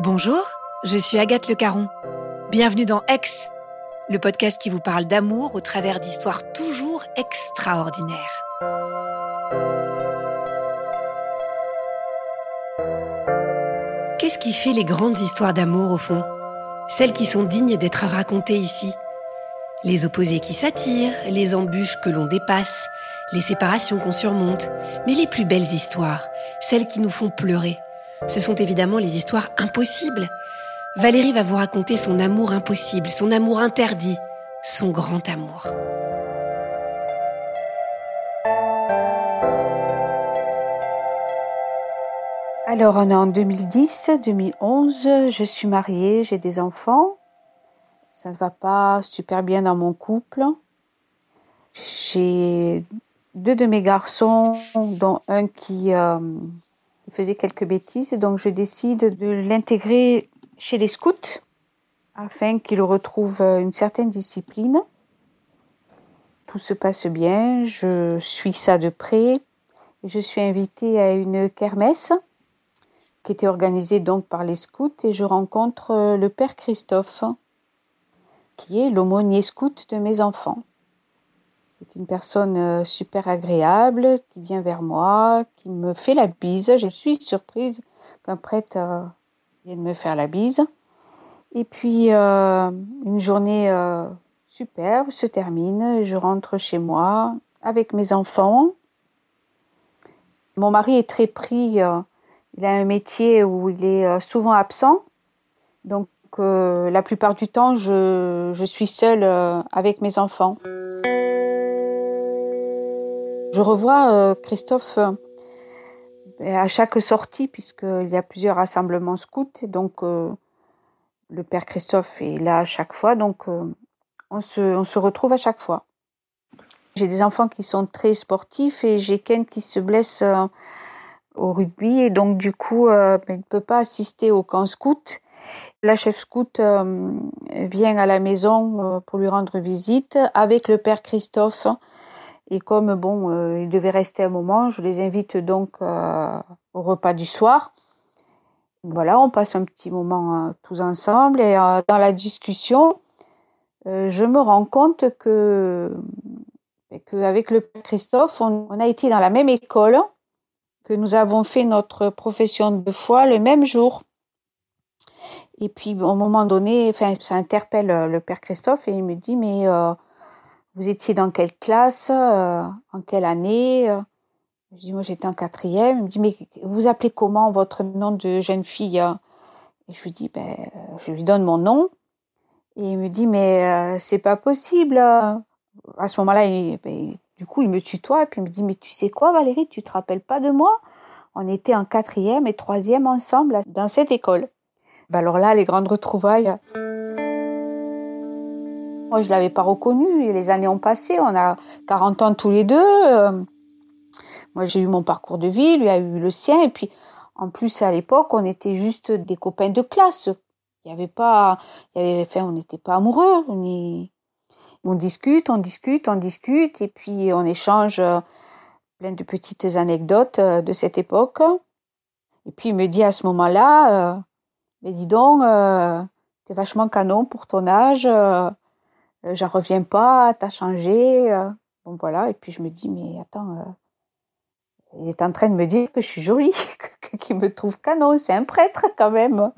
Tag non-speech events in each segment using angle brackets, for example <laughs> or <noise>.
Bonjour, je suis Agathe Le Caron. Bienvenue dans Ex, le podcast qui vous parle d'amour au travers d'histoires toujours extraordinaires. Qu'est-ce qui fait les grandes histoires d'amour au fond? Celles qui sont dignes d'être racontées ici? Les opposés qui s'attirent, les embûches que l'on dépasse, les séparations qu'on surmonte, mais les plus belles histoires, celles qui nous font pleurer, ce sont évidemment les histoires impossibles. Valérie va vous raconter son amour impossible, son amour interdit, son grand amour. Alors, on est en 2010, 2011, je suis mariée, j'ai des enfants. Ça ne va pas super bien dans mon couple. J'ai deux de mes garçons, dont un qui euh, faisait quelques bêtises, donc je décide de l'intégrer chez les scouts afin qu'il retrouve une certaine discipline. Tout se passe bien, je suis ça de près. Je suis invitée à une kermesse qui était organisée donc par les scouts et je rencontre le père Christophe qui est l'aumônier scout de mes enfants. C'est une personne euh, super agréable qui vient vers moi, qui me fait la bise. Je suis surprise qu'un prêtre euh, vienne me faire la bise. Et puis, euh, une journée superbe se termine. Je rentre chez moi avec mes enfants. Mon mari est très pris. il a un métier où il est souvent absent. Donc, la plupart du temps, je, je suis seule avec mes enfants. Je revois euh, Christophe euh, à chaque sortie, puisqu'il y a plusieurs rassemblements scouts, donc euh, le père Christophe est là à chaque fois, donc on se, on, se, retrouve à chaque fois. J'ai des enfants qui sont très sportifs et j'ai Ken qui se blesse au rugby et donc du coup ben, il ne peut pas assister au camp scout. La chef scout vient à la maison pour lui rendre visite avec le père Christophe et comme bon, euh, il devait rester un moment, je les invite donc euh, au repas du soir. Voilà, on passe un petit moment euh, tous ensemble et dans la discussion, je me rends compte que qu'avec le père Christophe, on, a été dans la même école, que nous avons fait notre profession de foi le même jour. Et puis, au moment donné, ça interpelle le père Christophe et il me dit, mais vous étiez dans quelle classe euh, En quelle année euh? Je dis, moi j'étais en quatrième. Il me dit, mais vous appelez comment votre nom de jeune fille Et je lui dis, ben, je lui donne mon nom. Et il me dit, mais euh, c'est pas possible. À ce moment-là, ben, du coup, il me tutoie et puis il me dit, mais tu sais quoi, Valérie, tu te rappelles pas de moi? On était en quatrième et troisième ensemble dans cette école. Ben alors là, les grandes retrouvailles. Moi, je l'avais pas reconnu. Les années ont passé. On a 40 ans tous les deux. Euh, moi, j'ai eu mon parcours de vie. Lui a eu le sien. Et puis, en plus, à l'époque, on était juste des copains de classe. Il y avait pas, enfin, on n'était pas amoureux. On, discute, on discute, on discute. Et puis, on échange euh, plein de petites anecdotes euh, de cette époque. Et puis, il me dit à ce moment-là, mais dis donc, t'es vachement canon pour ton âge. Euh, j'en reviens pas, t'as changé. Euh. Bon voilà, et puis je me dis, mais attends, euh, il est en train de me dire que je suis jolie, <laughs> qu'il me trouve canon, c'est un prêtre quand même.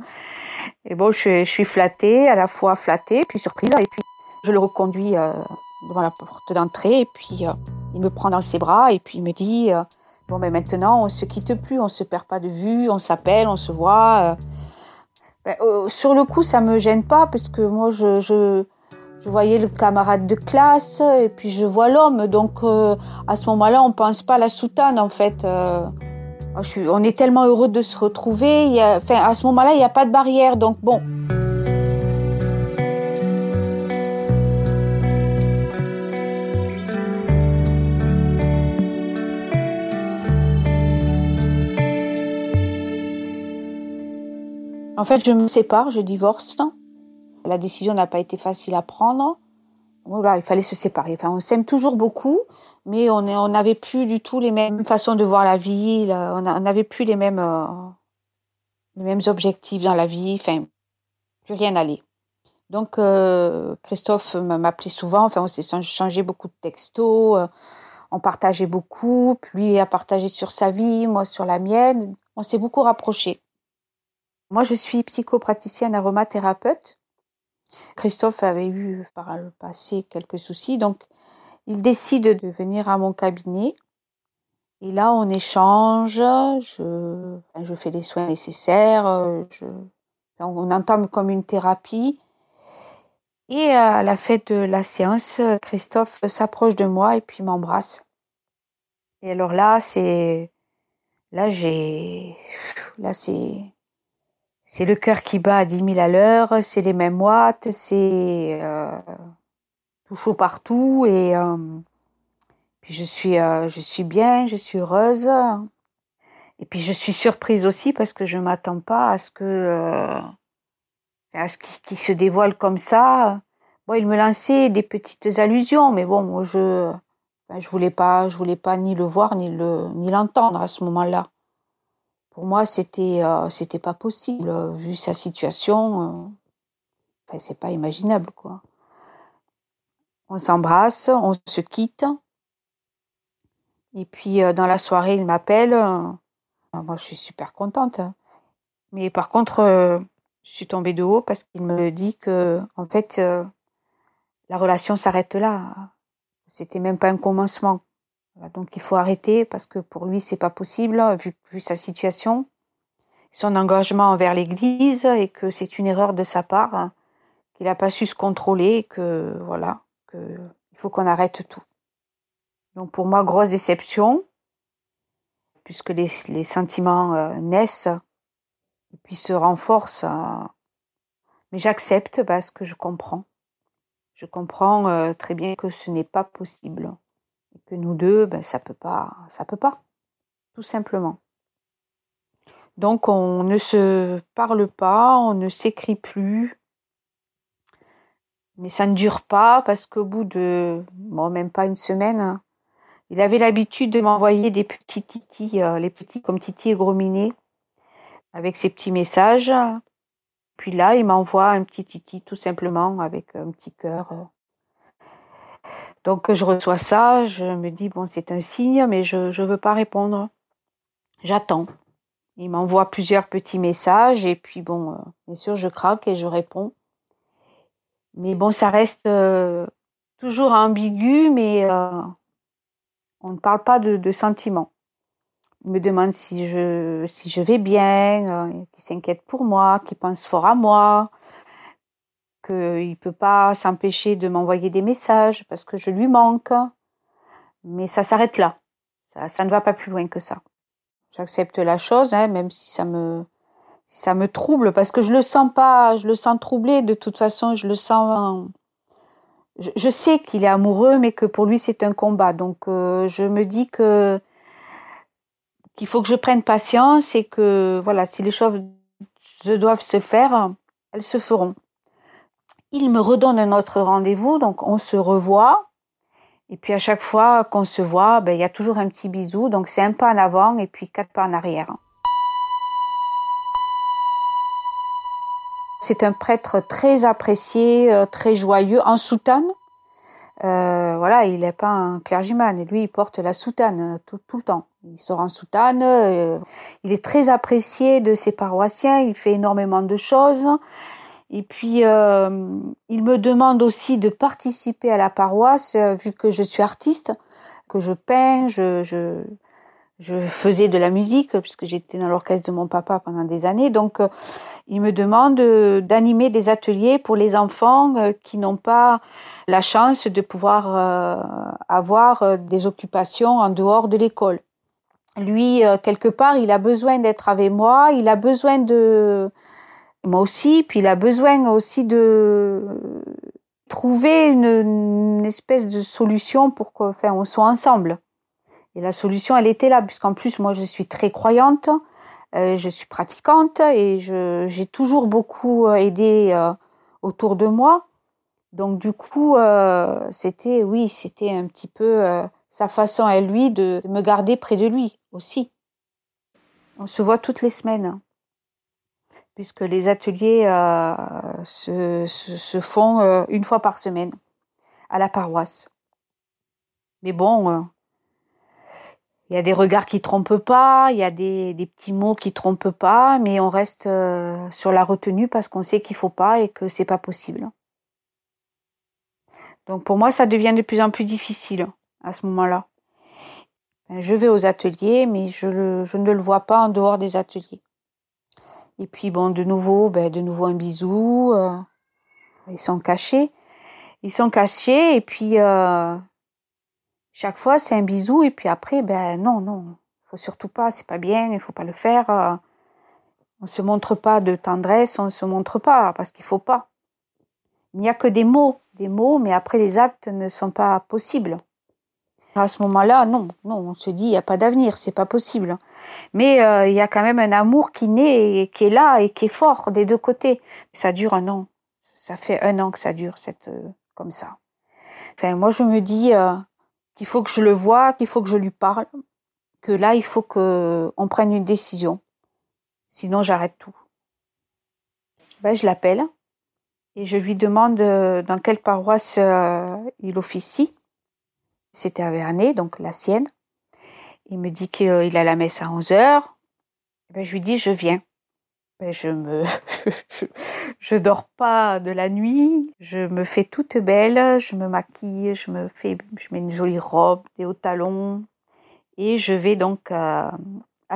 Et bon, je, suis flattée, à la fois flattée, puis surprise, et puis je le reconduis devant la porte d'entrée, et puis il me prend dans ses bras, et puis il me dit, bon, mais maintenant, on se quitte plus, on se perd pas de vue, on s'appelle, on se voit. Ben, sur le coup, ça me gêne pas, parce que moi, je voyais le camarade de classe et puis je vois l'homme. Donc euh, à ce moment-là, on pense pas à la soutane en fait. Euh, on est tellement heureux de se retrouver. enfin, à ce moment-là, il n'y a pas de barrière. Donc bon. En fait, je me sépare, je divorce. La décision n'a pas été facile à prendre. Voilà, il fallait se séparer. Enfin, on s'aime toujours beaucoup, mais on n'avait plus du tout les mêmes façons de voir la vie. On n'avait plus les mêmes, euh, les mêmes objectifs dans la vie. Enfin, plus rien n'allait. Donc, euh, Christophe m'appelait souvent. Enfin, on s'est changé beaucoup de textos. Euh, on partageait beaucoup. Lui a partagé sur sa vie, moi sur la mienne. On s'est beaucoup rapprochés. Moi, je suis psychopraticienne aromathérapeute. Christophe avait eu par le passé quelques soucis, donc il décide de venir à mon cabinet. Et là, on échange, je, fais les soins nécessaires, on entame comme une thérapie. Et à la fin de la séance, Christophe s'approche de moi et puis m'embrasse. Et alors là, c'est, là j'ai, là c'est, c'est le cœur qui bat à 10 000 à l'heure, c'est les mêmes watts, c'est euh, tout chaud partout et euh, puis je suis euh, je suis bien, je suis heureuse et puis je suis surprise aussi parce que je m'attends pas à ce que à ce qu'il se dévoile comme ça. Bon, il me lançait des petites allusions, mais bon, je ben, je voulais pas voulais pas ni le voir ni le ni l'entendre à ce moment-là pour moi, c'était euh, c'était pas possible euh, vu sa situation. Euh, enfin, c'est pas imaginable quoi. On s'embrasse, on se quitte. Et puis dans la soirée, il m'appelle. moi, je suis super contente. Hein. Mais par contre, je suis tombée de haut parce qu'il me dit que en fait, la relation s'arrête là. C'était même pas un commencement donc il faut arrêter parce que pour lui c'est pas possible vu, sa situation, son engagement envers l'Église et que c'est une erreur de sa part, qu'il n'a pas su se contrôler, et que voilà, que il faut qu'on arrête tout. Donc pour moi grosse déception puisque les, sentiments euh, naissent et puis se renforcent. Euh, mais j'accepte parce que je comprends. Je comprends euh, très bien que ce n'est pas possible nous deux, ben, ça peut pas, ça peut pas, tout simplement. Donc on ne se parle pas, on ne s'écrit plus, mais ça ne dure pas parce qu'au bout de, bon, même pas une semaine, hein, il avait l'habitude de m'envoyer des petits titis, euh, les petits comme Titi et Grominet, avec ses petits messages. Puis là, il m'envoie un petit titi tout simplement avec un petit cœur euh, donc je reçois ça, je me dis bon c'est un signe, mais je ne veux pas répondre. J'attends. Il m'envoie plusieurs petits messages et puis bon, euh, bien sûr je craque et je réponds. Mais bon, ça reste euh, toujours ambigu, mais euh, on ne parle pas de, sentiments. Il me demande si je si je vais bien, qu'il s'inquiète pour moi, qu'il pense fort à moi, qu'il ne peut pas s'empêcher de m'envoyer des messages parce que je lui manque. Mais ça s'arrête là. Ça, ne va pas plus loin que ça. J'accepte la chose, hein, même si ça me, ça me trouble, parce que je le sens pas, je le sens troublé. De toute façon, je le sens. Je, sais qu'il est amoureux, mais que pour lui c'est un combat. Donc, euh, je me dis que qu'il faut que je prenne patience et que voilà, si les choses doivent se faire, elles se feront. Il me redonne un autre rendez-vous, donc on se revoit. Et puis à chaque fois qu'on se voit, ben, il y a toujours un petit bisou. Donc c'est un pas en avant et puis quatre pas en arrière. C'est un prêtre très apprécié, euh, très joyeux, en soutane. Euh, voilà, il n'est pas un clergyman. Lui, il porte la soutane tout, le temps. Il sort en soutane. Euh, il est très apprécié de ses paroissiens. Il fait énormément de choses. Et puis, euh, il me demande aussi de participer à la paroisse, euh, vu que je suis artiste, que je peins, je, faisais de la musique, puisque j'étais dans l'orchestre de mon papa pendant des années. Donc, euh, il me demande d'animer des ateliers pour les enfants qui n'ont pas la chance de pouvoir avoir des occupations en dehors de l'école. lui, quelque part, il a besoin d'être avec moi, il a besoin de moi aussi, puis il a besoin aussi de trouver une, espèce de solution pour qu'on soit ensemble. Et la solution, elle était là, puisqu'en plus, moi, je suis très croyante, euh, je suis pratiquante et j'ai toujours beaucoup euh, aidé euh, autour de moi. Donc, du coup, c'était, oui, c'était un petit peu sa façon à lui de me garder près de lui aussi. On se voit toutes les semaines, puisque les ateliers se, se, font une fois par semaine à la paroisse. Mais bon, il y a des regards qui trompent pas, il y a des, des petits mots qui trompent pas, mais on reste euh, sur la retenue parce qu'on sait qu'il faut pas et que c'est pas possible. Donc pour moi, ça devient de plus en plus difficile à ce moment-là. Je vais aux ateliers, mais je, je, ne le vois pas en dehors des ateliers. Et puis bon, de nouveau, ben, de nouveau un bisou. Euh, ils sont cachés. Ils sont cachés et puis euh, chaque fois, c'est un bisou et puis après, ben non, non, faut surtout pas, c'est pas bien, il faut pas le faire. Euh. On se montre pas de tendresse, on se montre pas parce qu'il faut pas. Il n'y a que des mots, des mots, mais après les actes ne sont pas possibles. À ce moment-là, non, non, on se dit il n'y a pas d'avenir, c'est pas possible. Mais euh, il y a quand même un amour qui naît et qui est là et qui est fort des deux côtés. Ça dure un an. Ça fait un an que ça dure cette euh, comme ça. Enfin, moi je me dis qu'il faut que je le vois, qu'il faut que je lui parle, que là, il faut qu'on prenne une décision. Sinon, j'arrête tout. Ben, je l'appelle et je lui demande euh, dans quelle paroisse euh, il officie. C'était à Vernet, donc la sienne. Il me dit qu'il a la messe à 11 heures. Ben, je lui dis, je viens. Ben, je me, <laughs> je dors pas de la nuit, je me fais toute belle, je me maquille, je me fais, je mets une jolie robe, des hauts talons, et je vais donc à,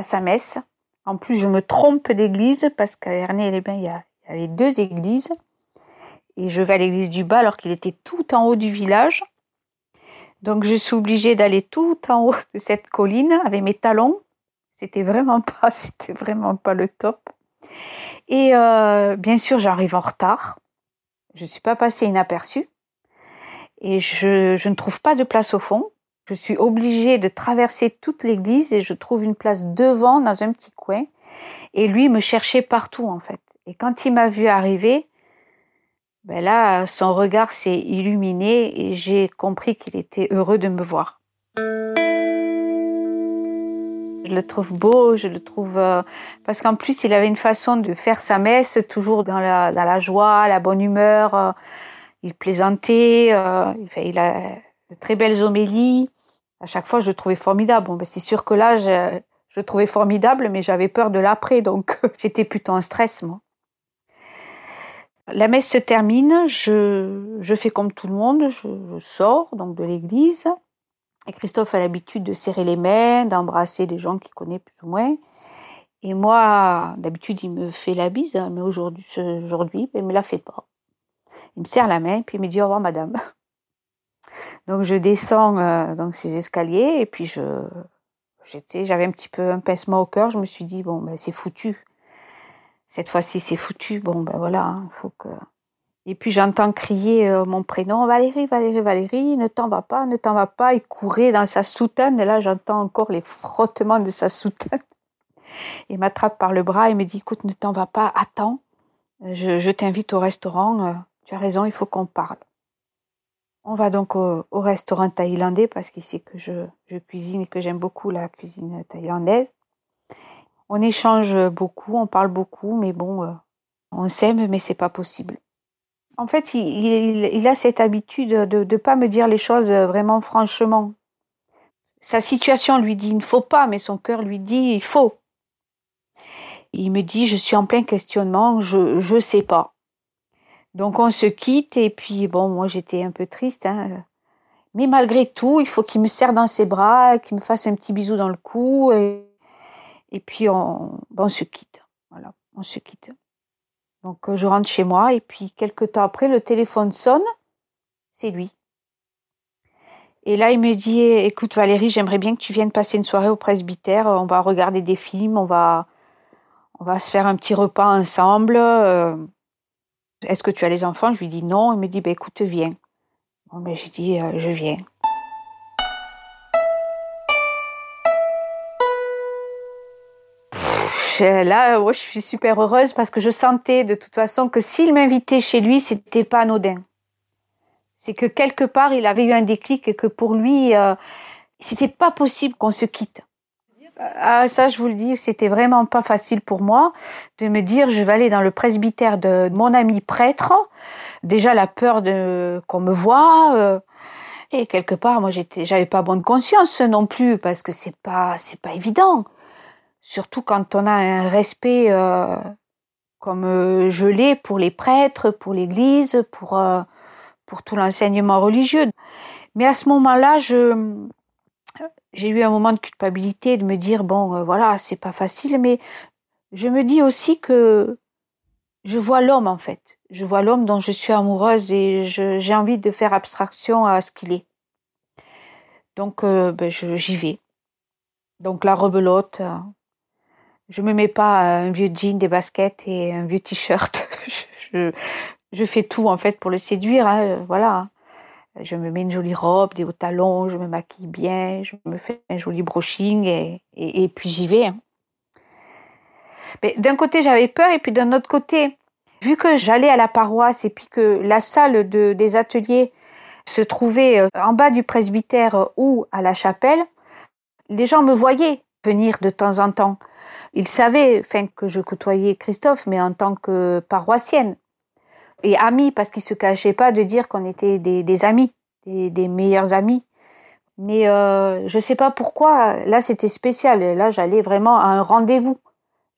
sa messe. En plus, je me trompe d'église parce qu'à Ernée les il y avait deux églises, et je vais à l'église du bas alors qu'il était tout en haut du village. Donc, je suis obligée d'aller tout en haut de cette colline avec mes talons. C'était vraiment <laughs> pas, c'était vraiment pas le top. Et euh, bien sûr, j'arrive en retard. Je ne suis pas passée inaperçue. Et je, je ne trouve pas de place au fond. Je suis obligée de traverser toute l'église et je trouve une place devant, dans un petit coin. Et lui me cherchait partout, en fait. Et quand il m'a vu arriver, ben là, son regard s'est illuminé et j'ai compris qu'il était heureux de me voir. Je le trouve beau, je le trouve euh, parce qu'en plus il avait une façon de faire sa messe toujours dans la, joie, la bonne humeur. Euh, il plaisantait, euh, il a de très belles homélies. À chaque fois, je le trouvais formidable. Ben, c'est sûr que là, je, je le trouvais formidable, mais j'avais peur de l'après, donc <laughs> j'étais plutôt en stress, moi. La messe se termine, je, je fais comme tout le monde, je, sors donc de l'église. Et Christophe a l'habitude de serrer les mains, d'embrasser des gens qu'il connaît plus ou moins. Et moi, d'habitude, il me fait la bise, hein, mais aujourd'hui, il me la fait pas. Il me serre la main, puis il me dit au revoir, madame. <laughs> Donc je descends euh, ces escaliers, et puis je, j'étais, j'avais un petit peu un pincement au cœur. Je me suis dit bon, ben c'est foutu. Cette fois-ci, c'est foutu. Bon, ben voilà, il hein, faut que et puis j'entends crier euh, mon prénom, Valérie, Valérie, Valérie, ne t'en va pas, ne t'en va pas. Il courait dans sa soutane, et là j'entends encore les frottements de sa soutane. <laughs> Il m'attrape par le bras et me dit, écoute, ne t'en va pas, attends, je, t'invite au restaurant, euh, tu as raison, il faut qu'on parle. On va donc au, restaurant thaïlandais parce qu'il sait que je cuisine et que j'aime beaucoup la cuisine thaïlandaise. On échange beaucoup, on parle beaucoup, mais bon, euh, on s'aime, mais c'est pas possible. En fait, il, a cette habitude de ne pas me dire les choses vraiment franchement. Sa situation lui dit il ne faut pas, mais son cœur lui dit il faut. Il me dit je suis en plein questionnement, je ne sais pas. Donc on se quitte et puis bon, moi j'étais un peu triste. Hein. Mais malgré tout, il faut qu'il me serre dans ses bras, qu'il me fasse un petit bisou dans le cou et puis on, on se quitte. Voilà, on se quitte. Donc euh, je rentre chez moi et puis quelques temps après, le téléphone sonne, c'est lui. Et là, il me dit, écoute Valérie, j'aimerais bien que tu viennes passer une soirée au presbytère. On va regarder des films, on va, on va se faire un petit repas ensemble. Euh, est-ce que tu as les enfants? Je lui dis non. Il me dit, bah, écoute, viens. Bon, ben, je dis, euh, je viens. Là, je suis super heureuse parce que je sentais de toute façon que s'il m'invitait chez lui, c'était pas anodin. C'est que quelque part, il avait eu un déclic et que pour lui, euh, c'était pas possible qu'on se quitte. Ah, ça, je vous le dis, c'était vraiment pas facile pour moi de me dire je vais aller dans le presbytère de mon ami prêtre. Déjà la peur de qu'on me voit. Euh, et quelque part, moi, j'étais, j'avais pas bonne conscience non plus parce que c'est pas, c'est pas évident. Surtout quand on a un respect euh, comme euh, je l'ai pour les prêtres, pour l'Église, pour pour tout l'enseignement religieux. Mais à ce moment-là, je j'ai eu un moment de culpabilité de me dire bon euh, voilà c'est pas facile mais je me dis aussi que je vois l'homme en fait. Je vois l'homme dont je suis amoureuse et j'ai envie de faire abstraction à ce qu'il est. Donc euh, ben, j'y vais. Donc la rebelote euh, je me mets pas un vieux jean des baskets et un vieux t-shirt <laughs> je, fais tout en fait pour le séduire hein, voilà je me mets une jolie robe, des hauts talons, je me maquille bien, je me fais un joli brushing et, puis j'y vais. Hein. Mais d'un côté, j'avais peur et puis d'un autre côté, vu que j'allais à la paroisse et puis que la salle de, des ateliers se trouvait euh, en bas du presbytère ou à la chapelle, les gens me voyaient venir de temps en temps. Ils savaient enfin, que je côtoyais Christophe, mais en tant que paroissienne et amis parce qu'ils se cachaient pas de dire qu'on était des, amis, des, meilleurs amis. Mais euh, je sais pas pourquoi. Là, c'était spécial. Là, j'allais vraiment à un rendez-vous.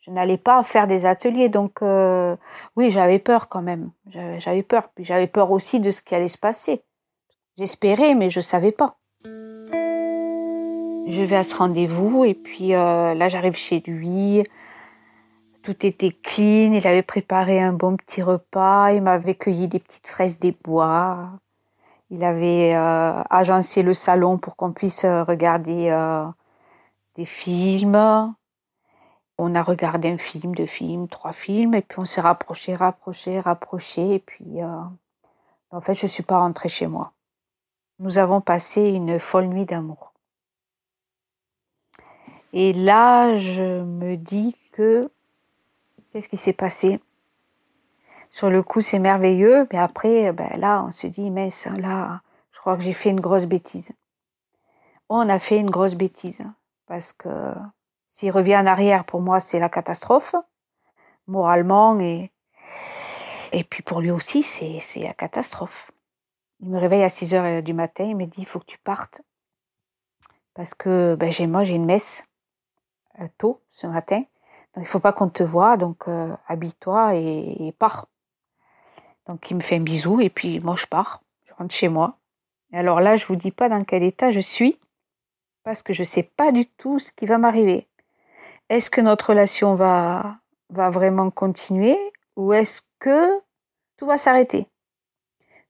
Je n'allais pas faire des ateliers. Donc, euh, oui, j'avais peur quand même. J'avais peur. Puis j'avais peur aussi de ce qui allait se passer. J'espérais, mais je savais pas. Je vais à ce rendez-vous et puis euh, là, j'arrive chez lui. Tout était clean, il avait préparé un bon petit repas, il m'avait cueilli des petites fraises des bois, il avait euh, agencé le salon pour qu'on puisse euh, regarder des films. On a regardé un film, deux films, trois films, et puis on s'est rapproché, rapproché, rapproché, et puis en fait je ne suis pas rentrée chez moi. Nous avons passé une folle nuit d'amour. Et là, je me dis que Qu'est-ce qui s'est passé? Sur le coup, c'est merveilleux, mais après, ben là, on se dit, mais là, je crois que j'ai fait une grosse bêtise. On a fait une grosse bêtise, parce que s'il revient en arrière, pour moi, c'est la catastrophe, moralement, et, puis pour lui aussi, c'est la catastrophe. Il me réveille à 6 heures du matin, il me dit, il faut que tu partes, parce que ben, moi, j'ai une messe tôt ce matin, il il faut pas qu'on te voie, donc euh, habille-toi et, pars. Donc il me fait un bisou et puis moi je pars, je rentre chez moi. Et alors là, je vous dis pas dans quel état je suis parce que je sais pas du tout ce qui va m'arriver. Est-ce que notre relation va va vraiment continuer ou est-ce que tout va s'arrêter?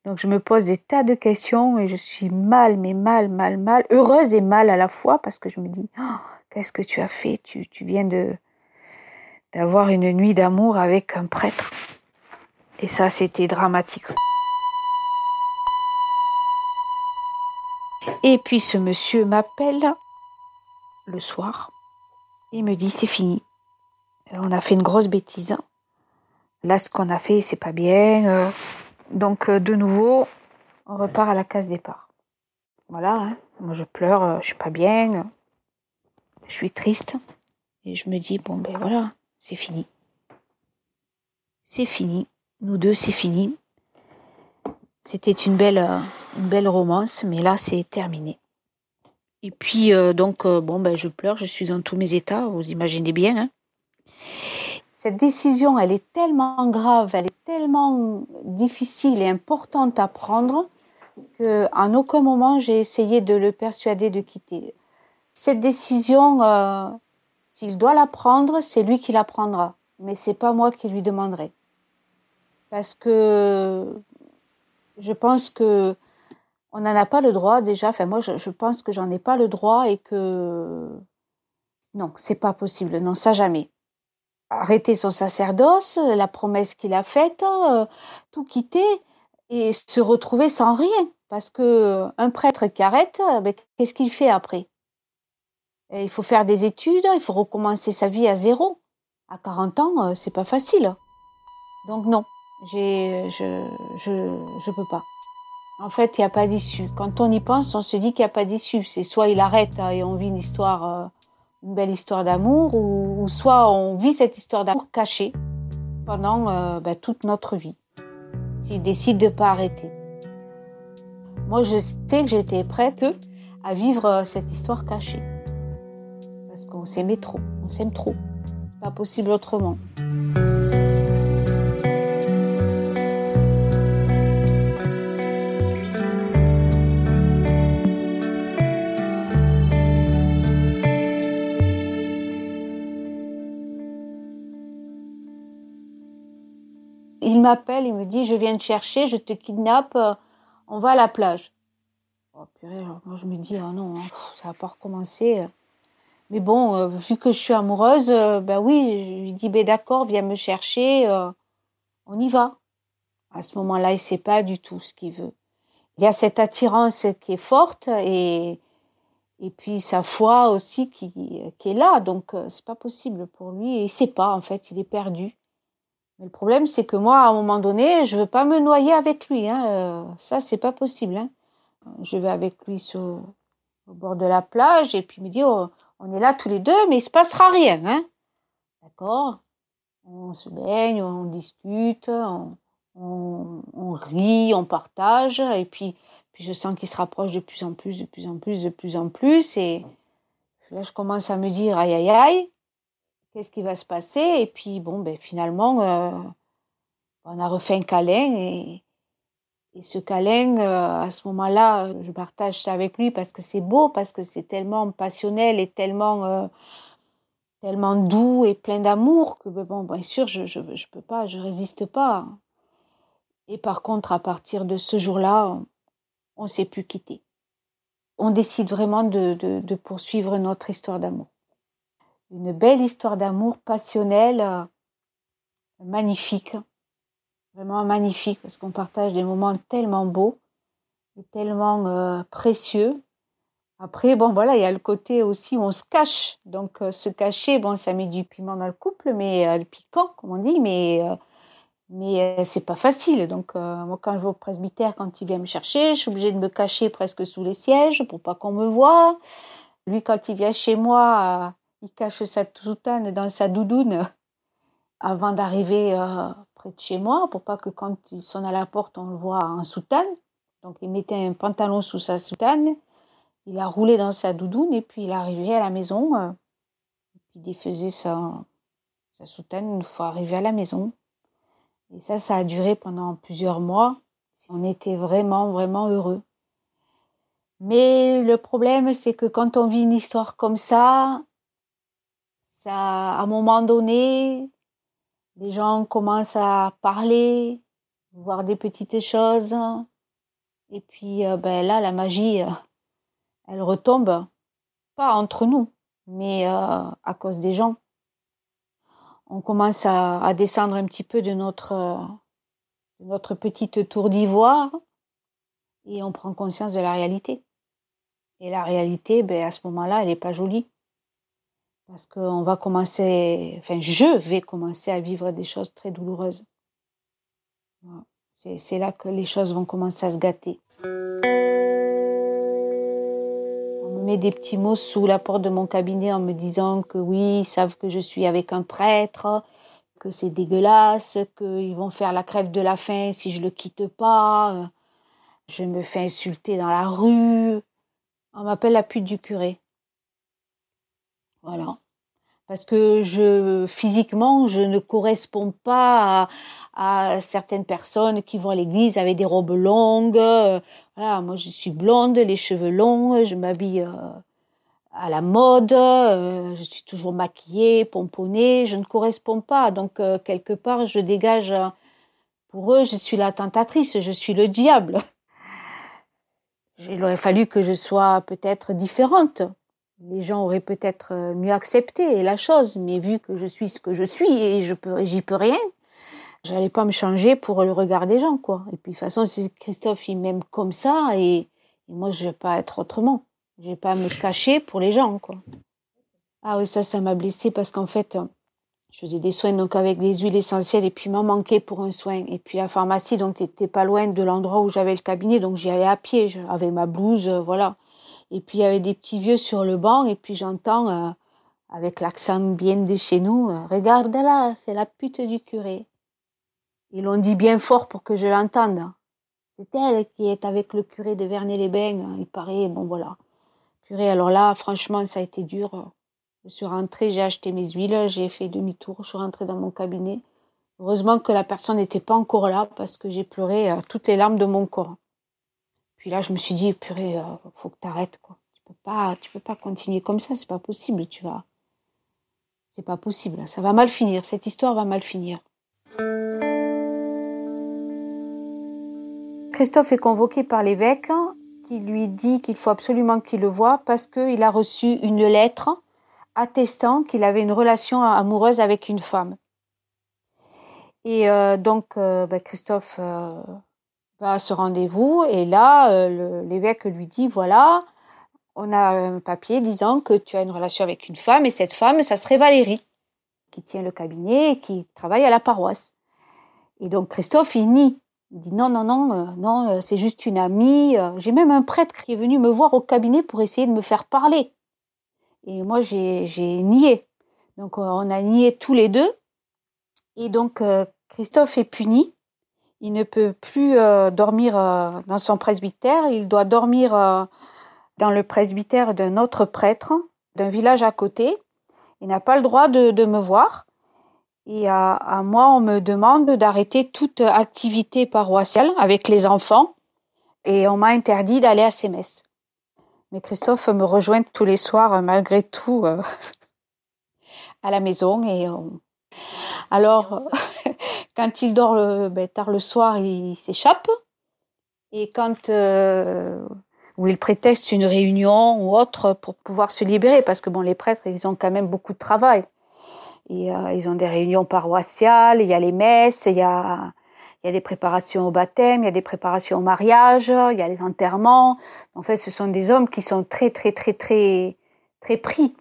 Donc je me pose des tas de questions et je suis mal, mais mal, mal, mal, heureuse et mal à la fois parce que je me dis oh, qu'est-ce que tu as fait? Tu, tu viens de d'avoir une nuit d'amour avec un prêtre. Et ça, c'était dramatique. Et puis ce monsieur m'appelle le soir. Il me dit c'est fini. On a fait une grosse bêtise. Là, ce qu'on a fait, c'est pas bien. Donc, de nouveau, on repart à la case départ. Voilà. Hein. Moi, je pleure, je suis pas bien. Je suis triste. Et je me dis, bon, ben voilà, c'est fini. C'est fini. Nous deux, c'est fini. C'était une belle, euh, une belle romance, mais là, c'est terminé. Et puis, euh, donc, euh, bon, ben, je pleure, je suis dans tous mes états, vous imaginez bien. Hein. Cette décision, elle est tellement grave, elle est tellement difficile et importante à prendre qu'en aucun moment j'ai essayé de le persuader de quitter. Cette décision, s'il doit la prendre, c'est lui qui la prendra, mais c'est pas moi qui lui demanderai. Parce que je pense que on n'en a pas le droit déjà. Enfin, moi, je, pense que j'en ai pas le droit et que non, c'est pas possible. Non, ça jamais. Arrêter son sacerdoce, la promesse qu'il a faite, euh, tout quitter et se retrouver sans rien. Parce que un prêtre qui arrête, ben, qu'est-ce qu'il fait après? Il faut faire des études, il faut recommencer sa vie à zéro. À 40 ans, euh, c'est pas facile. Donc non, j'ai, je, je, je peux pas. En fait, il n'y a pas d'issue. Quand on y pense, on se dit qu'il n'y a pas d'issue. C'est soit il arrête hein, et on vit une histoire, euh, une belle histoire d'amour, ou, soit on vit cette histoire d'amour cachée pendant euh, ben, toute notre vie. S'il décide de pas arrêter. Moi, je sais que j'étais prête à vivre euh, cette histoire cachée. Parce qu'on s'aimait trop. On s'aime trop. C'est pas possible autrement. il m'appelle, il me dit, je viens te chercher, je te kidnappe, euh, on va à la plage. Oh, purée, moi je me dis, oh non, hein, ça va pas recommencer. Mais bon, euh, vu que je suis amoureuse, euh, ben oui, je lui dis, ben d'accord, viens me chercher, on y va. À ce moment-là, il sait pas du tout ce qu'il veut. Il y a cette attirance qui est forte et, et puis sa foi aussi qui, qui est là. Donc, c'est pas possible pour lui. Il sait pas, en fait, il est perdu. Mais le problème, c'est que moi, à un moment donné, je veux pas me noyer avec lui. Hein. Euh, ça, c'est pas possible. Hein. Je vais avec lui au bord de la plage et puis il me dit, oh, on est là tous les deux, mais il se passera rien. Hein. D'accord? On se baigne, on discute, on, rit, on partage. Et puis, puis je sens qu'il se rapproche de plus en plus, de plus en plus, de plus en plus. Et là, je commence à me dire, aïe, aïe, aïe qu'est-ce qui va se passer? Et puis, bon, ben, finalement, euh, on a refait un câlin et, et ce câlin, euh, à ce moment-là, je partage ça avec lui parce que c'est beau, parce que c'est tellement passionnel et tellement, euh, tellement doux et plein d'amour que, ben, bon, bien sûr, je ne je, peux pas, je résiste pas. Et par contre, à partir de ce jour-là, on ne s'est plus quitté. On décide vraiment de, de poursuivre notre histoire d'amour une belle histoire d'amour passionnelle, euh, magnifique, vraiment magnifique, parce qu'on partage des moments tellement beaux et tellement euh, précieux. Après, bon, voilà, il y a le côté aussi où on se cache. Donc, euh, se cacher, bon, ça met du piment dans le couple, mais le piquant, comme on dit, mais mais c'est pas facile. Donc, moi, quand je vais au presbytère, quand il vient me chercher, je suis obligée de me cacher presque sous les sièges pour pas qu'on me voie. Lui, quand il vient chez moi, il cache sa soutane dans sa doudoune <laughs> avant d'arriver euh, de chez moi pour pas que quand il sonne à la porte, on le voit en soutane. Donc il mettait un pantalon sous sa soutane, il a roulé dans sa doudoune et puis il arrivé à la maison. Euh, puis il défaisait sa, sa soutane une fois arrivé à la maison. Et ça, ça a duré pendant plusieurs mois. On était vraiment, vraiment heureux. Mais le problème, c'est que quand on vit une histoire comme ça, à un moment donné, les gens commencent à parler, voir des petites choses. Et puis, euh, ben là, la magie, euh, elle retombe. Pas entre nous, mais euh, à cause des gens. On commence à, descendre un petit peu de notre, notre petite tour d'ivoire et on prend conscience de la réalité. Et la réalité, ben, à ce moment-là, elle n'est pas jolie. Parce qu'on va commencer, enfin, je vais commencer à vivre des choses très douloureuses. C'est là que les choses vont commencer à se gâter. On me met des petits mots sous la porte de mon cabinet en me disant que oui, ils savent que je suis avec un prêtre, que c'est dégueulasse, qu'ils vont faire la crève de la faim si je le quitte pas. Je me fais insulter dans la rue. On m'appelle la pute du curé. Voilà. Parce que je, physiquement, je ne corresponds pas à, certaines personnes qui vont à l'église avec des robes longues. Voilà, moi je suis blonde, les cheveux longs, je m'habille euh, à la mode, euh, je suis toujours maquillée, pomponnée, je ne corresponds pas. Donc euh, quelque part, je dégage. Pour eux, je suis la tentatrice, je suis le diable. il aurait fallu que je sois peut-être différente. Les gens auraient peut-être mieux accepté la chose, mais vu que je suis ce que je suis et je peux, j'y peux rien, j'allais pas me changer pour le regard des gens, quoi. Et puis de toute façon, Christophe il m'aime comme ça, et, moi je vais pas être autrement. Je vais pas me cacher pour les gens, quoi. Ah oui, ça, ça m'a blessé parce qu'en fait, je faisais des soins donc avec des huiles essentielles et puis m'en manquait pour un soin. Et puis la pharmacie, donc, n'était pas loin de l'endroit où j'avais le cabinet, donc j'y allais à pied, j'avais ma blouse, euh, voilà. Et puis il y avait des petits vieux sur le banc et puis j'entends, euh, avec l'accent bien de chez nous, euh, regarde là, c'est la pute du curé. Ils l'ont dit bien fort pour que je l'entende. C'est elle qui est avec le curé de Vernet-les-Bains, il paraît, bon voilà. Curé, alors là, franchement, ça a été dur. Je suis rentrée, j'ai acheté mes huiles, j'ai fait demi-tour, je suis rentrée dans mon cabinet. Heureusement que la personne n'était pas encore là parce que j'ai pleuré euh, toutes les larmes de mon corps. Puis là, je me suis dit, purée, euh, faut que tu arrêtes, quoi. Tu peux peux pas continuer comme ça, c'est pas possible, tu vas. C'est pas possible, ça va mal finir, cette histoire va mal finir. Christophe est convoqué par l'évêque qui lui dit qu'il faut absolument qu'il le voie parce qu'il a reçu une lettre attestant qu'il avait une relation amoureuse avec une femme. Et euh, donc, euh, ben, Christophe euh, va à ce rendez-vous et là, l'évêque lui dit, voilà, on a un papier disant que tu as une relation avec une femme et cette femme, ça serait Valérie, qui tient le cabinet et qui travaille à la paroisse. Et donc, Christophe, il nie. Il dit non, non, non, non, c'est juste une amie. J'ai même un prêtre qui est venu me voir au cabinet pour essayer de me faire parler. Et moi, j'ai nié. Donc, euh, on a nié tous les deux. Et donc, euh, Christophe est puni. Il ne peut plus euh, dormir dans son presbytère. Il doit dormir dans le presbytère d'un autre prêtre d'un village à côté. Il n'a pas le droit de, me voir. Et à, à, moi, on me demande d'arrêter toute activité paroissiale avec les enfants. Et on m'a interdit d'aller à ces messes. Mais Christophe me rejoint tous les soirs, euh, malgré tout, euh, <laughs> à la maison. Et alors, <laughs> quand il dort ben, tard le soir, il s'échappe. Et quand euh, où il prétexte une réunion ou autre pour pouvoir se libérer, parce que bon, les prêtres, ils ont quand même beaucoup de travail. Et, ils ont des réunions paroissiales, il y a les messes, il y a il y a des préparations au baptême, il y a des préparations au mariage, il y a les enterrements. En fait, ce sont des hommes qui sont très, très, très, très, très pris.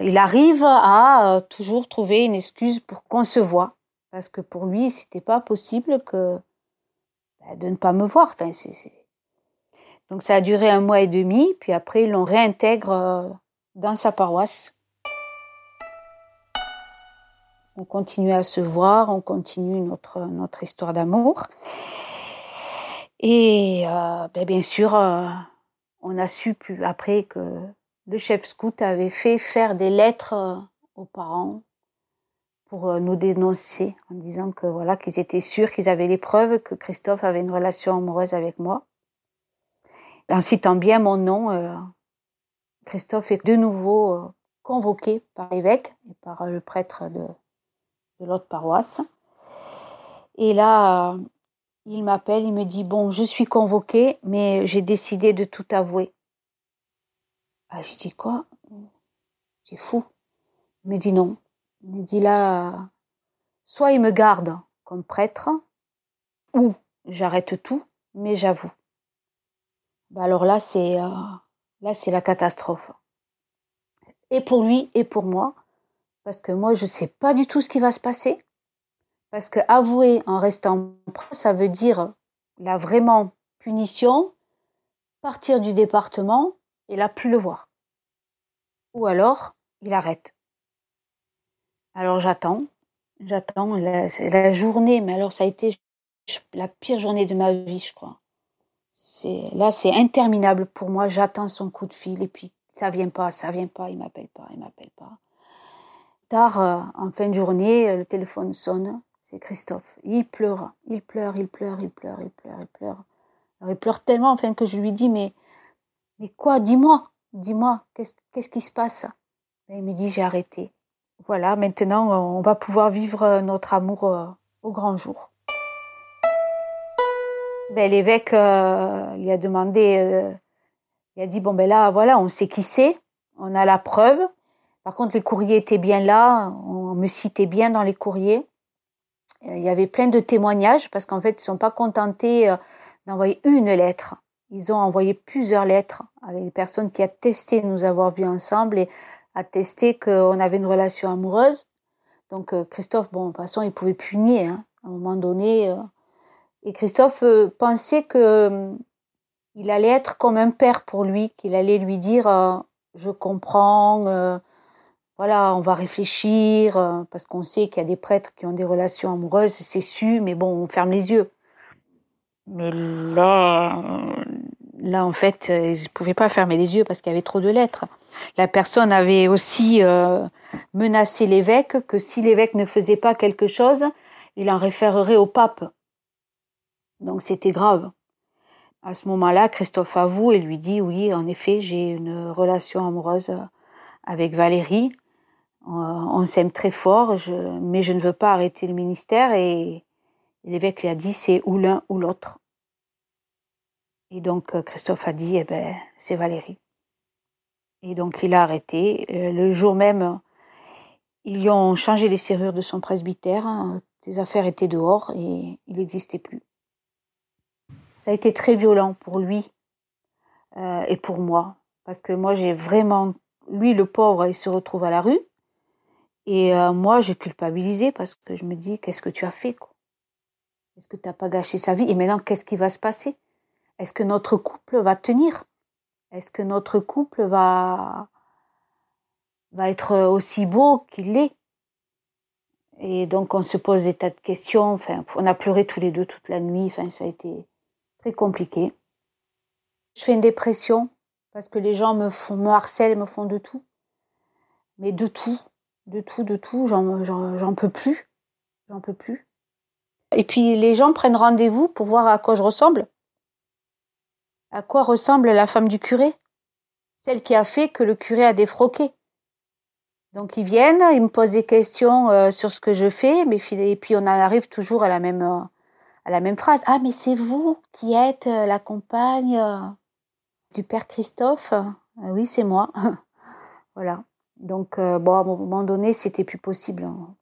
Il arrive à euh, toujours trouver une excuse pour qu'on se voit. Parce que pour lui, c'était pas possible que bah, de ne pas me voir. Donc ça a duré un mois et demi, puis après l'ont réintègre euh, dans sa paroisse. On continue à se voir, on continue notre, notre histoire d'amour. Et euh, ben, bien sûr, on a su plus après que le chef scout avait fait faire des lettres euh, aux parents pour nous dénoncer en disant que voilà qu'ils étaient sûrs qu'ils avaient les preuves que Christophe avait une relation amoureuse avec moi. En citant bien mon nom, Christophe est de nouveau convoqué par l'évêque et par le prêtre de, de l'autre paroisse. Et là, il m'appelle, il me dit, bon, je suis convoqué, mais j'ai décidé de tout avouer. Ah, je dis quoi? C'est fou. Il me dit non. Il me dit là, soit il me garde comme prêtre, ou j'arrête tout, mais j'avoue. Bah alors là, c'est euh, là, c'est la catastrophe. Et pour lui et pour moi, parce que moi, je ne sais pas du tout ce qui va se passer. Parce que avouer en restant prêt, ça veut dire la vraiment punition, partir du département et là plus le voir. Ou alors, il arrête. Alors j'attends, j'attends la, la journée, mais alors ça a été la pire journée de ma vie, je crois. C'est là, c'est interminable pour moi. J'attends son coup de fil et puis ça vient pas, ça vient pas, il m'appelle pas, il m'appelle pas. Tard, euh, en fin de journée, le téléphone sonne. C'est Christophe. Il pleure, il pleure, il pleure, il pleure, il pleure, il pleure. Alors, il pleure tellement, enfin, que je lui dis, mais, mais quoi, dis-moi, dis-moi, qu'est-ce qui se passe? Il me dit, j'ai arrêté. Voilà, maintenant, on va pouvoir vivre notre amour euh, au grand jour. ben, l'évêque euh, lui a demandé, euh, il a dit bon ben là voilà, on sait qui c'est, on a la preuve. Par contre, les courriers étaient bien là, on me citait bien dans les courriers. Il y avait plein de témoignages parce qu'en fait, ils sont pas contentés d'envoyer une lettre. Ils ont envoyé plusieurs lettres avec des personnes qui attestaient nous avoir vus ensemble et attestaient qu'on avait une relation amoureuse. Donc Christophe, bon, de toute façon, il pouvait plus nier. Hein. À un moment donné, et Christophe euh, pensait que euh, il allait être comme un père pour lui, qu'il allait lui dire euh, je comprends, voilà, on va réfléchir, parce qu'on sait qu'il y a des prêtres qui ont des relations amoureuses, c'est su, mais bon, on ferme les yeux. Mais là, là en fait, ils ne pouvaient pas fermer les yeux parce qu'il y avait trop de lettres. La personne avait aussi menacé l'évêque que si l'évêque ne faisait pas quelque chose, il en référerait au pape. Donc c'était grave. À ce moment-là, Christophe avoue et lui dit oui, en effet, j'ai une relation amoureuse avec Valérie. Euh, on s'aime très fort, mais je ne veux pas arrêter le ministère. Et l'évêque lui a dit c'est ou l'un ou l'autre. Et donc euh, Christophe a dit eh ben c'est Valérie. Et donc il a arrêté. Euh, le jour même, ils lui ont changé les serrures de son presbytère. Ses affaires étaient dehors et il n'existait plus. Ça a été très violent pour lui euh, et pour moi. Parce que moi, j'ai vraiment. Lui, le pauvre, il se retrouve à la rue. Et moi, j'ai culpabilisé parce que je me dis, qu'est-ce que tu as fait Est-ce que tu n'as pas gâché sa vie? Et maintenant, qu'est-ce qui va se passer? Est-ce que notre couple va tenir? Est-ce que notre couple va, être aussi beau qu'il l'est Et donc, on se pose des tas de questions. On a pleuré tous les deux toute la nuit. Enfin, ça a été très compliqué. Je fais une dépression parce que les gens me font, me harcèlent, me font de tout. Mais de tout, de tout, de tout, j'en peux plus. J'en peux plus. Et puis les gens prennent rendez-vous pour voir à quoi je ressemble. À quoi ressemble la femme du curé? Celle qui a fait que le curé a défroqué. Donc ils viennent, ils me posent des questions euh, sur ce que je fais, mais et puis on en arrive toujours à la même, euh, la même phrase. Ah, mais c'est vous qui êtes euh, la compagne du père Christophe? Oui, c'est moi. <laughs> voilà. Donc, bon, à un moment donné, c'était plus possible. Hein.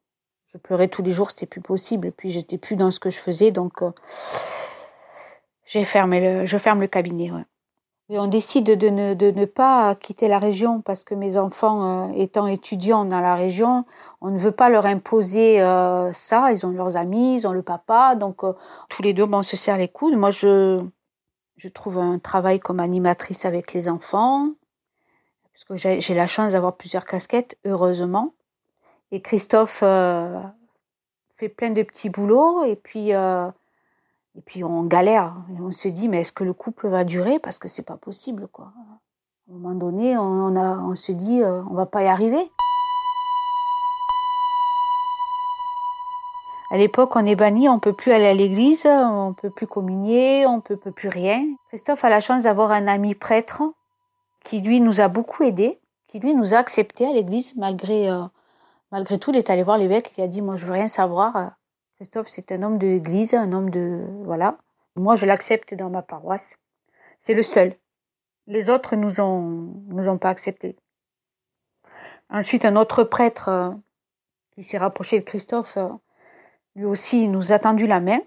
Je pleurais tous les jours, c'était plus possible. Puis, j'étais plus dans ce que je faisais. Donc, j'ai fermé le, je ferme le cabinet. Et on décide de ne, de ne, pas quitter la région parce que mes enfants, euh, étant étudiants dans la région, on ne veut pas leur imposer euh, ça. Ils ont leurs amis, ils ont le papa, donc euh, tous les deux, on se serre les coudes. Moi, je, je trouve un travail comme animatrice avec les enfants, parce que j'ai la chance d'avoir plusieurs casquettes, heureusement. Et Christophe fait plein de petits boulots, et puis et puis on galère. On se dit, mais est-ce que le couple va durer? Parce que c'est pas possible, quoi. À un moment donné, on, a, on se dit, euh, on va pas y arriver. À l'époque, on est banni, on peut plus aller à l'église, on peut plus communier, on peut, peut plus rien. Christophe a la chance d'avoir un ami prêtre qui lui nous a beaucoup aidés, qui lui nous a acceptés à l'église malgré euh, malgré tout. Il est allé voir l'évêque, il a dit moi je veux rien savoir, Christophe, c'est un homme de l'église, un homme de... Voilà. Moi, je l'accepte dans ma paroisse. C'est le seul. Les autres nous ont, nous ont pas accepté. Ensuite, un autre prêtre euh, qui s'est rapproché de Christophe, euh, lui aussi, nous a tendu la main.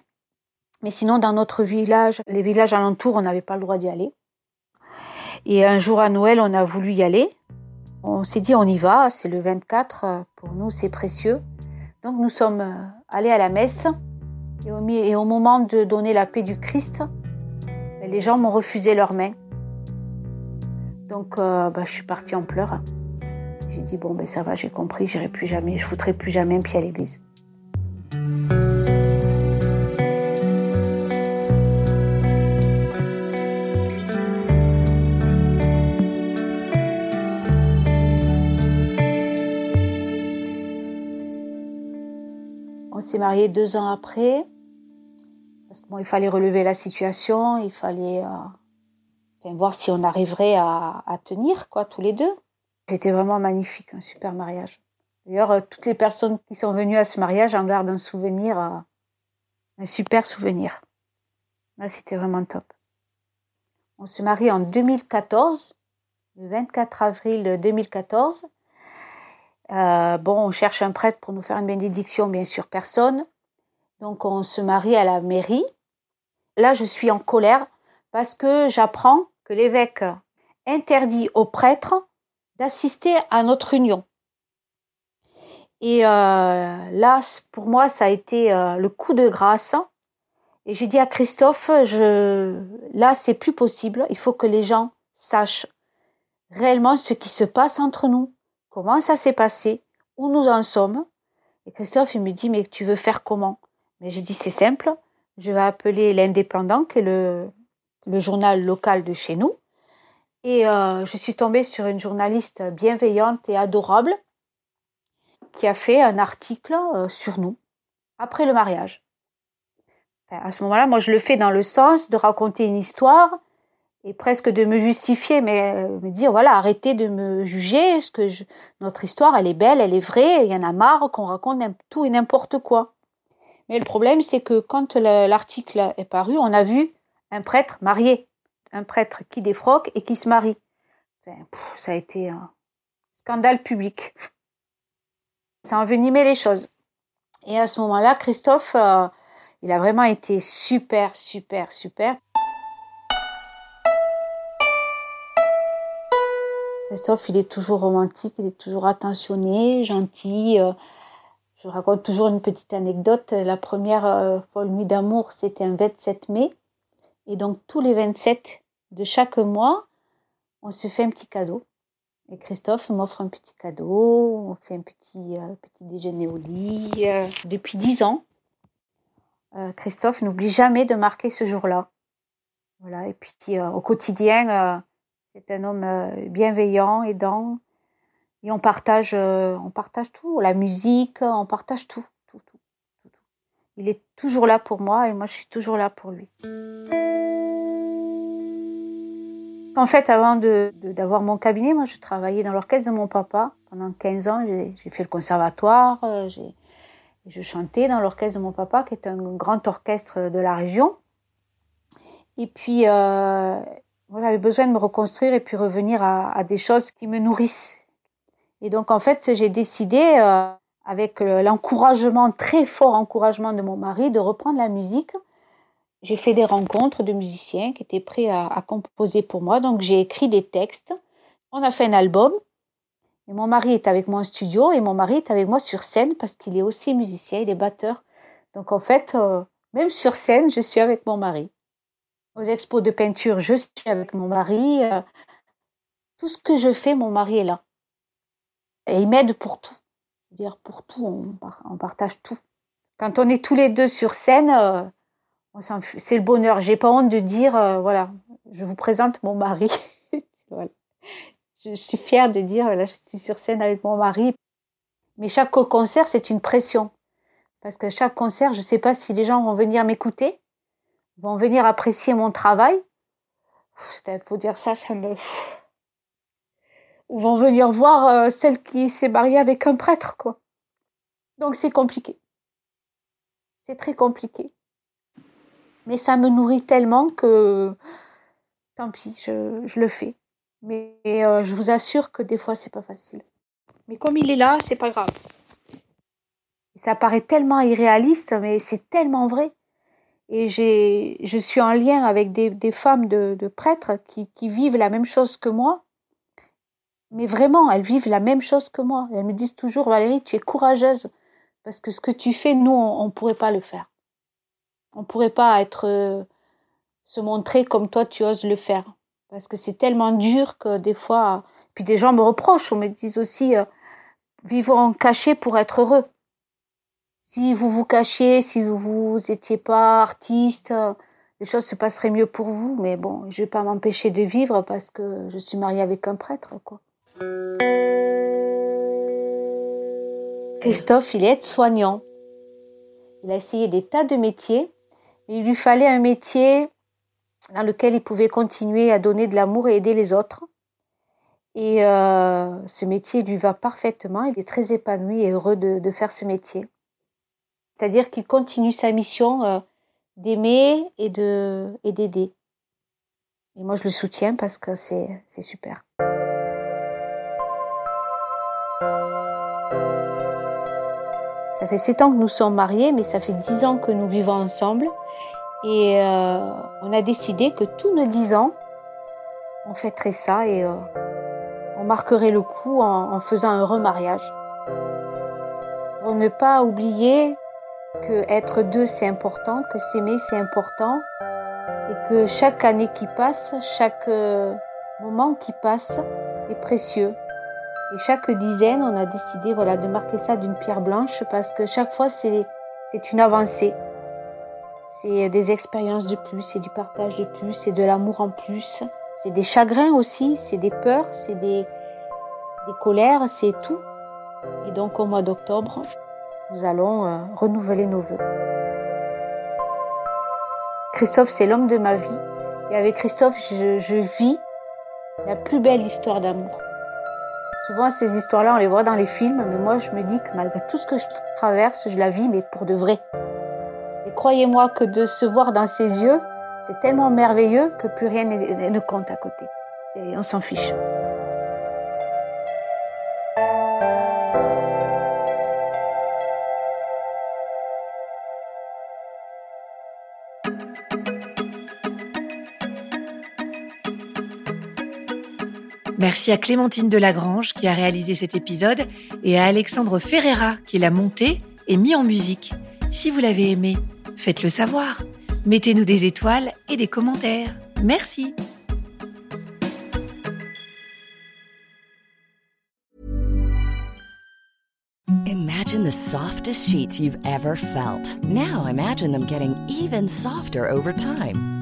Mais sinon, dans notre village, les villages alentours, on n'avait pas le droit d'y aller. Et un jour à Noël, on a voulu y aller. On s'est dit, on y va, c'est le 24, euh, pour nous, c'est précieux. Donc nous sommes allés à la messe et au, moment de donner la paix du Christ, ben, les gens m'ont refusé leurs mains. Donc euh, ben, je suis partie en pleurs. J'ai dit bon ben ça va, j'ai compris, j'irai plus jamais, je foutrai plus jamais un pied à l'église. S'est marié deux ans après. Parce qu'il fallait relever la situation, il fallait euh, voir si on arriverait à, tenir, quoi, tous les deux. C'était vraiment magnifique, un super mariage. D'ailleurs, euh, toutes les personnes qui sont venues à ce mariage en gardent un souvenir, euh, un super souvenir. c'était vraiment top. On se marie en 2014, le 24 avril 2014. Euh, bon, on cherche un prêtre pour nous faire une bénédiction, bien sûr, personne. Donc, on se marie à la mairie. Là, je suis en colère parce que j'apprends que l'évêque interdit aux prêtres d'assister à notre union. Et euh, là, pour moi, ça a été euh, le coup de grâce. Et j'ai dit à Christophe, là, c'est plus possible. Il faut que les gens sachent réellement ce qui se passe entre nous, comment ça s'est passé, où nous en sommes? Et Christophe, il me dit, mais tu veux faire comment? Mais j'ai dit, c'est simple. Je vais appeler l'Indépendant, qui est le, journal local de chez nous. Et euh, je suis tombée sur une journaliste bienveillante et adorable qui a fait un article euh, sur nous après le mariage. à ce moment-là, moi, je le fais dans le sens de raconter une histoire et presque de me justifier, mais euh, me dire voilà, arrêtez de me juger, ce que notre histoire, elle est belle, elle est vraie, il y en a marre qu'on raconte tout et n'importe quoi. Mais le problème, c'est que quand l'article est paru, on a vu un prêtre marié, un prêtre qui défroque et qui se marie. ça a été un scandale public. Ça a envenimé les choses. Et à ce moment-là, Christophe, euh, il a vraiment été super, super, super. Christophe, il est toujours romantique, il est toujours attentionné, gentil. Euh, je raconte toujours une petite anecdote. La première euh, folle nuit d'amour, c'était un 27 mai. Et donc, tous les 27 de chaque mois, on se fait un petit cadeau. Et Christophe m'offre un petit cadeau, on fait un petit, euh, petit déjeuner au lit. depuis dix ans, Christophe n'oublie jamais de marquer ce jour-là. Voilà, et puis au quotidien, c'est un homme euh, bienveillant, aidant. Et on partage, euh, on partage tout, la musique, on partage tout, tout, tout, tout, Il est toujours là pour moi et moi je suis toujours là pour lui. En fait, avant d'avoir mon cabinet, moi je travaillais dans l'orchestre de mon papa pendant 15 ans. J'ai fait le conservatoire, euh, je chantais dans l'orchestre de mon papa, qui est un grand orchestre de la région. Et puis, j'avais besoin de me reconstruire et puis revenir à, des choses qui me nourrissent. Et donc, en fait, j'ai décidé, euh, avec l'encouragement, très fort encouragement de mon mari, de reprendre la musique. J'ai fait des rencontres de musiciens qui étaient prêts à, composer pour moi. Donc, j'ai écrit des textes. On a fait un album. Et mon mari est avec moi en studio et mon mari est avec moi sur scène parce qu'il est aussi musicien, il est batteur. Donc, en fait, euh, même sur scène, je suis avec mon mari aux expos de peinture, je suis avec mon mari. Euh, tout ce que je fais, mon mari est là. Et il m'aide pour tout. dire pour tout, on, partage tout. Quand on est tous les deux sur scène, euh, c'est le bonheur. J'ai pas honte de dire, euh, voilà, je vous présente mon mari. <laughs> je, suis fière de dire, voilà, je suis sur scène avec mon mari. Mais chaque concert, c'est une pression. Parce que chaque concert, je ne sais pas si les gens vont venir m'écouter vont venir apprécier mon travail. Pour dire ça, ça me. Ou vont venir voir euh, celle qui s'est mariée avec un prêtre, quoi. Donc c'est compliqué. C'est très compliqué. Mais ça me nourrit tellement que tant pis, je, le fais. Mais euh, je vous assure que des fois c'est pas facile. Mais comme il est là, c'est pas grave. Ça paraît tellement irréaliste, mais c'est tellement vrai. Et je suis en lien avec des, femmes de, prêtres qui, qui, vivent la même chose que moi. Mais vraiment, elles vivent la même chose que moi. Elles me disent toujours, Valérie, tu es courageuse. Parce que ce que tu fais, nous, on ne pourrait pas le faire. On ne pourrait pas être, euh, se montrer comme toi, tu oses le faire. Parce que c'est tellement dur que des fois, puis des gens me reprochent, on me dit aussi, euh, vivons cachés pour être heureux si vous vous cachiez, si vous n'étiez pas artiste, les choses se passeraient mieux pour vous. Mais bon, je vais pas m'empêcher de vivre parce que je suis mariée avec un prêtre, quoi. Christophe, il est soignant. Il a essayé des tas de métiers, mais il lui fallait un métier dans lequel il pouvait continuer à donner de l'amour et aider les autres. Et euh, ce métier lui va parfaitement. Il est très épanoui et heureux de faire ce métier. C'est-à-dire qu'il continue sa mission euh, d'aimer et et d'aider. Et moi, je le soutiens parce que c'est c'est super. Ça fait sept ans que nous sommes mariés, mais ça fait dix ans que nous vivons ensemble. Et euh, on a décidé que tous nos dix ans, on fêterait ça et euh, on marquerait le coup en, en faisant un remariage. Pour ne pas oublier que être deux c'est important, que s'aimer c'est important et que chaque année qui passe, chaque euh, moment qui passe est précieux. Et chaque dizaine, on a décidé voilà de marquer ça d'une pierre blanche parce que chaque fois c'est c'est une avancée. C'est des expériences de plus, c'est du partage de plus, c'est de l'amour en plus, c'est des chagrins aussi, c'est des peurs, c'est des des colères, c'est tout. Et donc au mois d'octobre, nous allons euh, renouveler nos vœux. Christophe, c'est l'homme de ma vie. Et avec Christophe, je, je vis la plus belle histoire d'amour. Souvent, ces histoires-là, on les voit dans les films, mais moi, je me dis que malgré tout ce que je traverse, je la vis, mais pour de vrai. Et croyez-moi que de se voir dans ses yeux, c'est tellement merveilleux que plus rien ne compte à côté. Et on s'en fiche. Merci à Clémentine Delagrange qui a réalisé cet épisode et à Alexandre Ferreira qui l'a monté et mis en musique. Si vous l'avez aimé, faites-le savoir. Mettez-nous des étoiles et des commentaires. Merci. Imagine the softest sheets you've ever felt. Now imagine them getting even softer over time.